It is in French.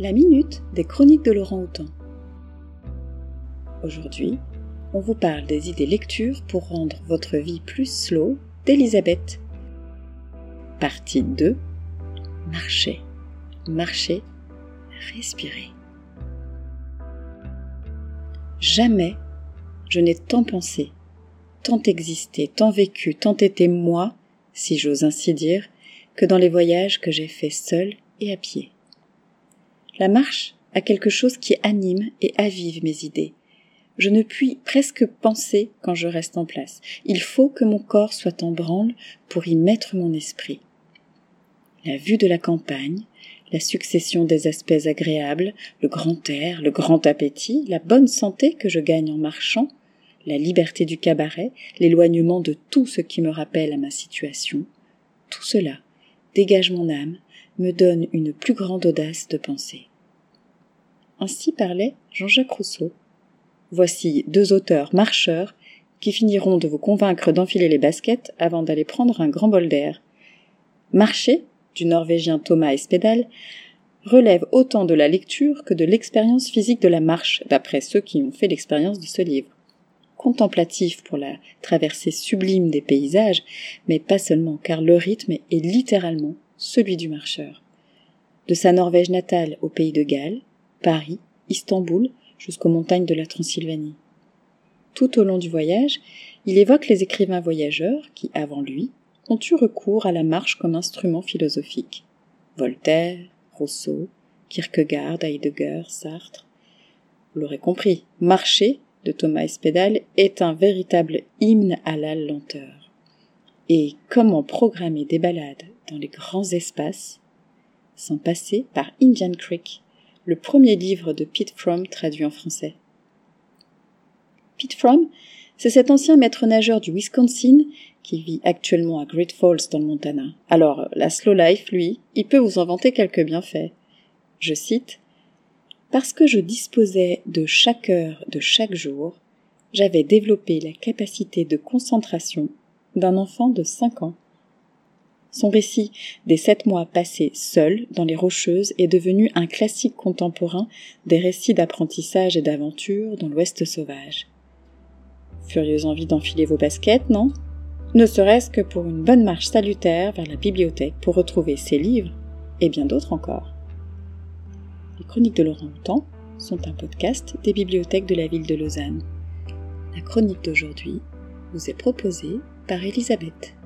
la minute des chroniques de Laurent Houtan. Aujourd'hui, on vous parle des idées lecture pour rendre votre vie plus slow d'Elisabeth. Partie 2 Marcher, marcher, respirer. Jamais je n'ai tant pensé, tant existé, tant vécu, tant été moi, si j'ose ainsi dire, que dans les voyages que j'ai faits seul et à pied. La marche a quelque chose qui anime et avive mes idées. Je ne puis presque penser quand je reste en place. Il faut que mon corps soit en branle pour y mettre mon esprit. La vue de la campagne, la succession des aspects agréables, le grand air, le grand appétit, la bonne santé que je gagne en marchant, la liberté du cabaret, l'éloignement de tout ce qui me rappelle à ma situation, tout cela dégage mon âme, me donne une plus grande audace de penser. Ainsi parlait Jean-Jacques Rousseau. Voici deux auteurs marcheurs qui finiront de vous convaincre d'enfiler les baskets avant d'aller prendre un grand bol d'air. Marcher, du norvégien Thomas Espedal, relève autant de la lecture que de l'expérience physique de la marche, d'après ceux qui ont fait l'expérience de ce livre. Contemplatif pour la traversée sublime des paysages, mais pas seulement, car le rythme est littéralement celui du marcheur. De sa Norvège natale au pays de Galles, Paris, Istanbul, jusqu'aux montagnes de la Transylvanie. Tout au long du voyage, il évoque les écrivains voyageurs qui, avant lui, ont eu recours à la marche comme instrument philosophique. Voltaire, Rousseau, Kierkegaard, Heidegger, Sartre. Vous l'aurez compris, marcher de Thomas Espedal est un véritable hymne à la lenteur. Et comment programmer des balades dans les grands espaces sans passer par Indian Creek, le premier livre de Pete Fromm traduit en français. Pete Fromm, c'est cet ancien maître nageur du Wisconsin qui vit actuellement à Great Falls dans le Montana. Alors, la slow life, lui, il peut vous inventer quelques bienfaits. Je cite Parce que je disposais de chaque heure de chaque jour, j'avais développé la capacité de concentration d'un enfant de cinq ans. Son récit des sept mois passés seul dans les Rocheuses est devenu un classique contemporain des récits d'apprentissage et d'aventure dans l'Ouest sauvage. Furieuse envie d'enfiler vos baskets, non? Ne serait-ce que pour une bonne marche salutaire vers la bibliothèque pour retrouver ces livres et bien d'autres encore. Les Chroniques de Laurent Houtan sont un podcast des bibliothèques de la ville de Lausanne. La chronique d'aujourd'hui vous est proposée par Elisabeth.